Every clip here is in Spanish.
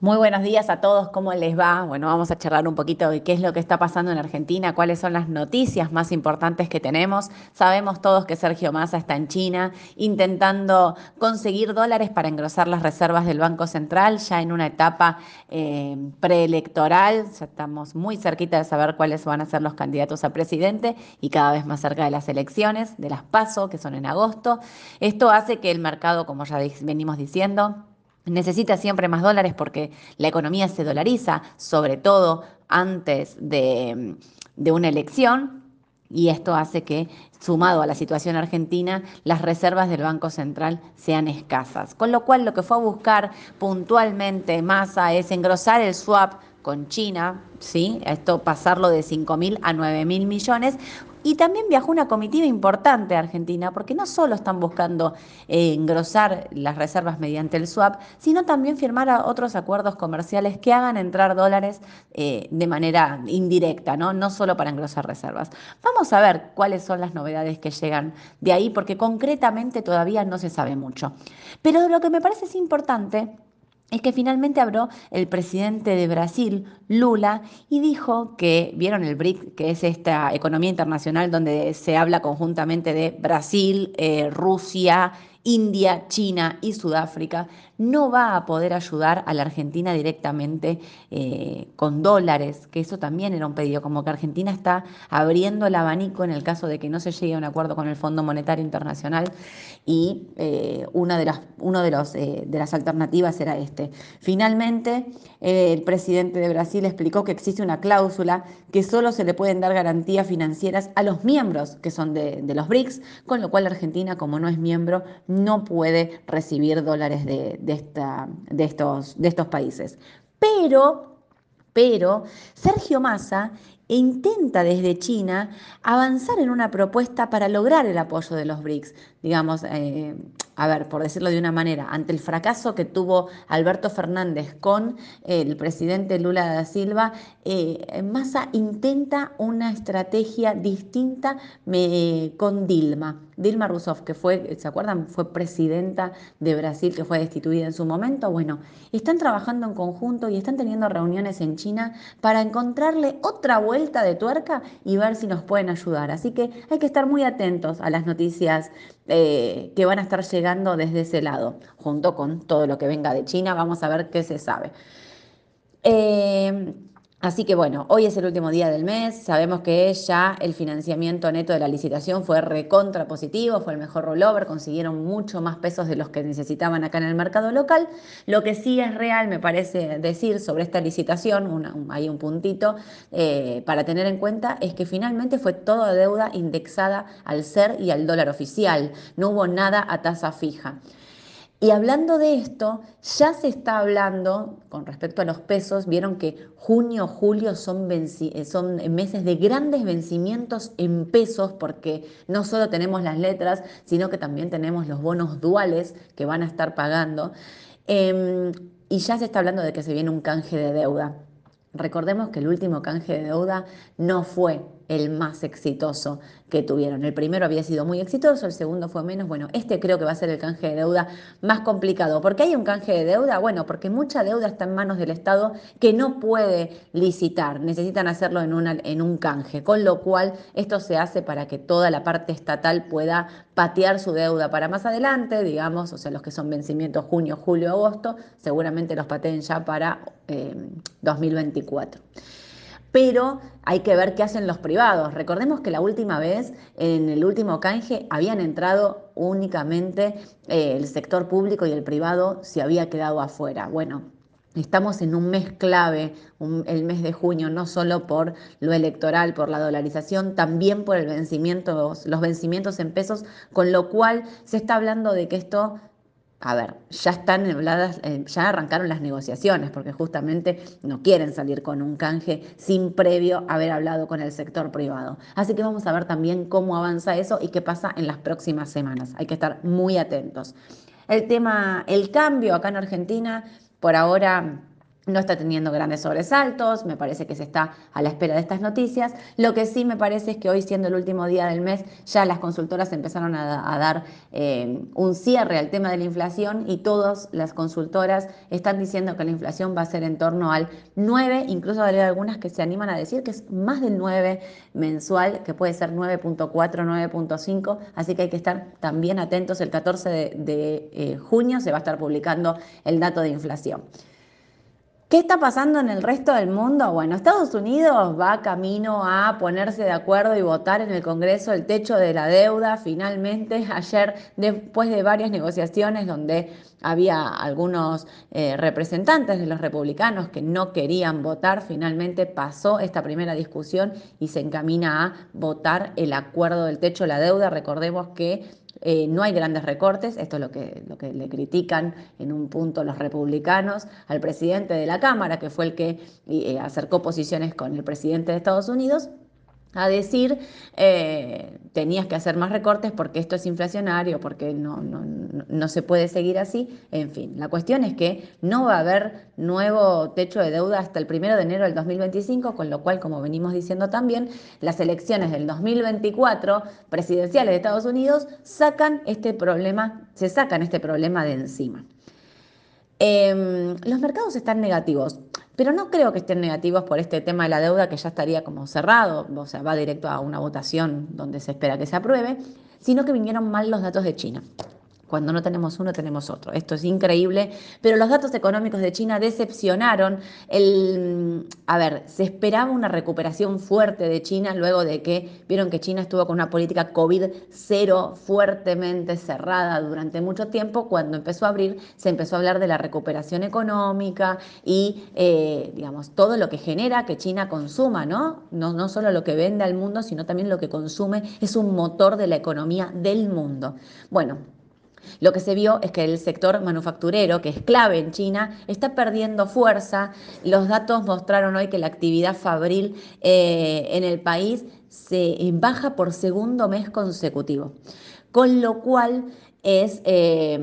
Muy buenos días a todos, ¿cómo les va? Bueno, vamos a charlar un poquito de qué es lo que está pasando en Argentina, cuáles son las noticias más importantes que tenemos. Sabemos todos que Sergio Massa está en China intentando conseguir dólares para engrosar las reservas del Banco Central, ya en una etapa eh, preelectoral. Ya estamos muy cerquita de saber cuáles van a ser los candidatos a presidente y cada vez más cerca de las elecciones, de las PASO, que son en agosto. Esto hace que el mercado, como ya venimos diciendo, necesita siempre más dólares porque la economía se dolariza, sobre todo antes de, una elección, y esto hace que, sumado a la situación argentina, las reservas del Banco Central sean escasas. Con lo cual, lo que fue a buscar puntualmente Massa es engrosar el swap con China, ¿sí? Esto pasarlo de 5 mil a 9 mil millones, y también viajó una comitiva importante a Argentina, porque no solo están buscando eh, engrosar las reservas mediante el swap, sino también firmar otros acuerdos comerciales que hagan entrar dólares eh, de manera indirecta, ¿no? no solo para engrosar reservas. Vamos a ver cuáles son las novedades que llegan de ahí, porque concretamente todavía no se sabe mucho. Pero lo que me parece es importante es que finalmente habló el presidente de Brasil, Lula, y dijo que, vieron el BRIC, que es esta economía internacional donde se habla conjuntamente de Brasil, eh, Rusia, India, China y Sudáfrica, no va a poder ayudar a la Argentina directamente eh, con dólares, que eso también era un pedido, como que Argentina está abriendo el abanico en el caso de que no se llegue a un acuerdo con el Fondo Monetario Internacional y eh, una de las, uno de, los, eh, de las alternativas era este. Finalmente, el presidente de Brasil explicó que existe una cláusula que solo se le pueden dar garantías financieras a los miembros que son de, de los BRICS, con lo cual Argentina, como no es miembro, no puede recibir dólares de, esta, de, estos, de estos países. Pero, pero Sergio Massa intenta desde China avanzar en una propuesta para lograr el apoyo de los BRICS. Digamos, eh, a ver, por decirlo de una manera, ante el fracaso que tuvo Alberto Fernández con el presidente Lula da Silva, eh, Massa intenta una estrategia distinta con Dilma. Dilma Rousseff, que fue, ¿se acuerdan? Fue presidenta de Brasil, que fue destituida en su momento. Bueno, están trabajando en conjunto y están teniendo reuniones en China para encontrarle otra vuelta de tuerca y ver si nos pueden ayudar. Así que hay que estar muy atentos a las noticias eh, que van a estar llegando desde ese lado, junto con todo lo que venga de China. Vamos a ver qué se sabe. Eh, Así que bueno, hoy es el último día del mes, sabemos que ya el financiamiento neto de la licitación fue recontra positivo, fue el mejor rollover, consiguieron mucho más pesos de los que necesitaban acá en el mercado local. Lo que sí es real, me parece decir sobre esta licitación, hay un puntito eh, para tener en cuenta, es que finalmente fue toda deuda indexada al ser y al dólar oficial, no hubo nada a tasa fija. Y hablando de esto, ya se está hablando, con respecto a los pesos, vieron que junio, julio son, eh, son meses de grandes vencimientos en pesos, porque no solo tenemos las letras, sino que también tenemos los bonos duales que van a estar pagando. Em, y ya se está hablando de que se viene un canje de deuda. Recordemos que el último canje de deuda no fue el más exitoso que tuvieron. El primero había sido muy exitoso, el segundo fue menos. Bueno, este creo que va a ser el canje de deuda más complicado. ¿Por qué hay un canje de deuda? Bueno, porque mucha deuda está en manos del Estado que no puede licitar, necesitan hacerlo en, en un canje, con lo cual esto se hace para que toda la parte estatal pueda patear su deuda para más adelante, digamos, o sea, los que son vencimientos junio, julio, agosto, seguramente los pateen ya para 2024. Pero hay que ver qué hacen los privados. Recordemos que la última vez, en el último canje, habían entrado únicamente eh, el sector público y el privado se había quedado afuera. Bueno, Estamos en un mes clave, el mes de junio, no solo por lo electoral, por la dolarización, también por el vencimiento, los vencimientos en pesos, con lo cual se está hablando de que esto a ver, ya están eh, ya arrancaron las negociaciones, porque justamente no quieren salir con un canje sin previo haber hablado con el sector privado. Así que vamos a ver también cómo avanza eso y qué pasa en las próximas semanas. Hay que estar muy atentos. El tema, el cambio acá en Argentina, por ahora no está teniendo grandes sobresaltos, me parece que se está a la espera de estas noticias. Lo que sí me parece es que hoy, siendo el último día del mes, ya las consultoras empezaron a, dar eh, un cierre al tema de la inflación y todas las consultoras están diciendo que la inflación va a ser en torno al 9, incluso hay algunas que se animan a decir que es más del 9 mensual, que puede ser 9.4, 9.5, así que hay que estar también atentos. El 14 de, eh, junio se va a estar publicando el dato de inflación. ¿Qué está pasando en el resto del mundo? Bueno, Estados Unidos va camino a ponerse de acuerdo y votar en el Congreso el techo de la deuda. Finalmente, ayer, después de varias negociaciones donde había algunos eh, representantes de los republicanos que no querían votar, finalmente pasó esta primera discusión y se encamina a votar el acuerdo del techo de la deuda. Recordemos que eh, no hay grandes recortes, esto es lo que, lo que le critican en un punto los republicanos al presidente de la Cámara, que fue el que eh, acercó posiciones con el presidente de Estados Unidos a decir eh, tenías que hacer más recortes porque esto es inflacionario, porque no, no, no, se puede seguir así. En fin, la cuestión es que no va a haber nuevo techo de deuda hasta el primero de enero del 2025, con lo cual, como venimos diciendo también, las elecciones del 2024 presidenciales de Estados Unidos sacan este problema, se sacan este problema de encima. Em, los mercados están negativos, pero no creo que estén negativos por este tema de la deuda que ya estaría como cerrado, o sea, va directo a una votación donde se espera que se apruebe, sino que vinieron mal los datos de China. Cuando no tenemos uno, tenemos otro. Esto es increíble, pero los datos económicos de China decepcionaron. El, a ver, se esperaba una recuperación fuerte de China luego de que vieron que China estuvo con una política COVID-0 fuertemente cerrada durante mucho tiempo. Cuando empezó a abrir, se empezó a hablar de la recuperación económica y, eh, digamos, todo lo que genera que China consuma, ¿no? ¿no? No solo lo que vende al mundo, sino también lo que consume. Es un motor de la economía del mundo. Bueno, lo que se vio es que el sector manufacturero, que es clave en China, está perdiendo fuerza. Los datos mostraron hoy que la actividad fabril eh, en el país se baja por segundo mes consecutivo. Con lo cual es... Eh,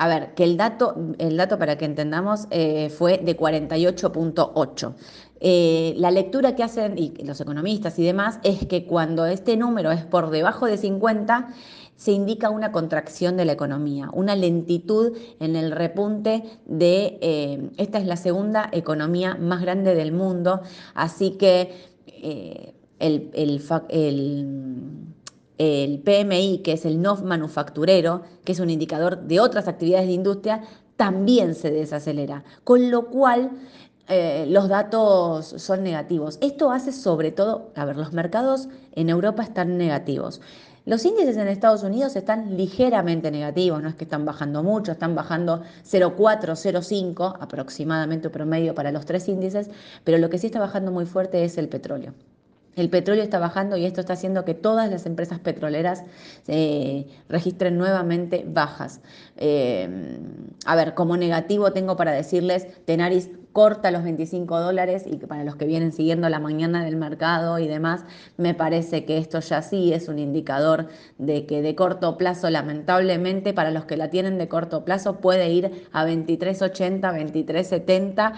a ver, que el dato, el dato para que entendamos eh, fue de 48.8. la lectura que hacen y los economistas y demás es que cuando este número es por debajo de 50, se indica una contracción de la economía, una lentitud en el repunte de, eh, esta es la segunda economía más grande del mundo, así que eh, el, el, PMI, que es el no manufacturero, que es un indicador de otras actividades de industria, también se desacelera, con lo cual eh, los datos son negativos. Esto hace sobre todo, a ver, los mercados en Europa están negativos. Los índices en Estados Unidos están ligeramente negativos, no es que están bajando mucho, están bajando 0,4, 0,5 aproximadamente promedio para los tres índices, pero lo que sí está bajando muy fuerte es el petróleo. El petróleo está bajando y esto está haciendo que todas las empresas petroleras eh, registren nuevamente bajas. Eh, a ver, como negativo tengo para decirles, Tenaris corta los 25 dólares y que para los que vienen siguiendo la mañana del mercado y demás, me parece que esto ya sí es un indicador de que de corto plazo, lamentablemente, para los que la tienen de corto plazo, puede ir a 23.80, 23.70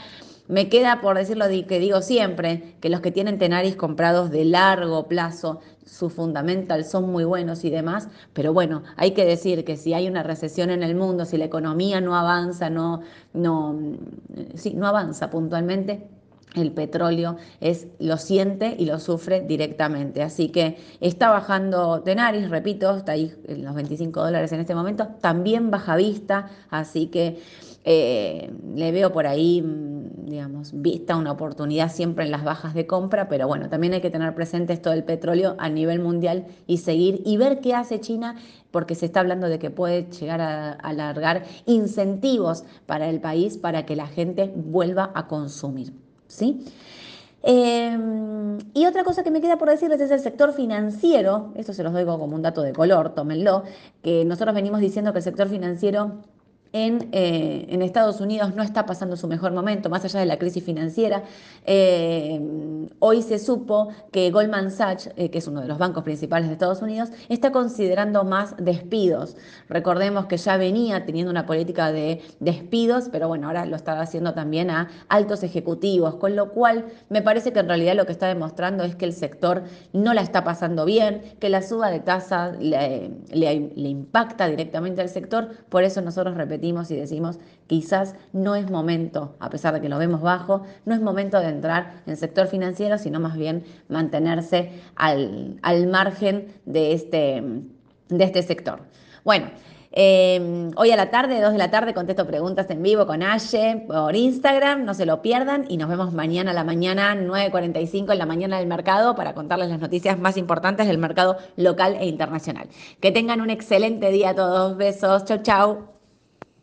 me queda por decir lo que digo siempre, que los que tienen Tenaris comprados de largo plazo, sus fundamental son muy buenos y demás, pero bueno, hay que decir que si hay una recesión en el mundo, si la economía no avanza, no, no, sí, no avanza puntualmente, el petróleo es, lo siente y lo sufre directamente. Así que está bajando Tenaris, repito, está ahí en los 25 dólares en este momento, también baja vista, así que eh, le veo por ahí, mm, digamos, vista una oportunidad siempre en las bajas de compra, pero bueno, también hay que tener presente esto del petróleo a nivel mundial y seguir y ver qué hace China, porque se está hablando de que puede llegar a alargar incentivos para el país para que la gente vuelva a consumir. ¿sí? Em, y otra cosa que me queda por decirles es el sector financiero, esto se los doy como un dato de color, tómenlo, que nosotros venimos diciendo que el sector financiero eh, en, Estados Unidos no está pasando su mejor momento, más allá de la crisis financiera. Eh, hoy se supo que Goldman Sachs, eh, que es uno de los bancos principales de Estados Unidos, está considerando más despidos. Recordemos que ya venía teniendo una política de despidos, pero bueno, ahora lo está haciendo también a altos ejecutivos, con lo cual me parece que en realidad lo que está demostrando es que el sector no la está pasando bien, que la suba de tasa le, le impacta directamente al sector, por eso nosotros repetimos y decimos, quizás no es momento, a pesar de que lo vemos bajo, no es momento de entrar en el sector financiero, sino más bien mantenerse al, al margen de este, de este sector. Bueno, Em, hoy a la tarde, 2 de la tarde, contesto preguntas en vivo con Aye por Instagram, no se lo pierdan y nos vemos mañana a la mañana, 9.45 en la mañana del mercado para contarles las noticias más importantes del mercado local e internacional. Que tengan un excelente día a todos, besos, chau chau.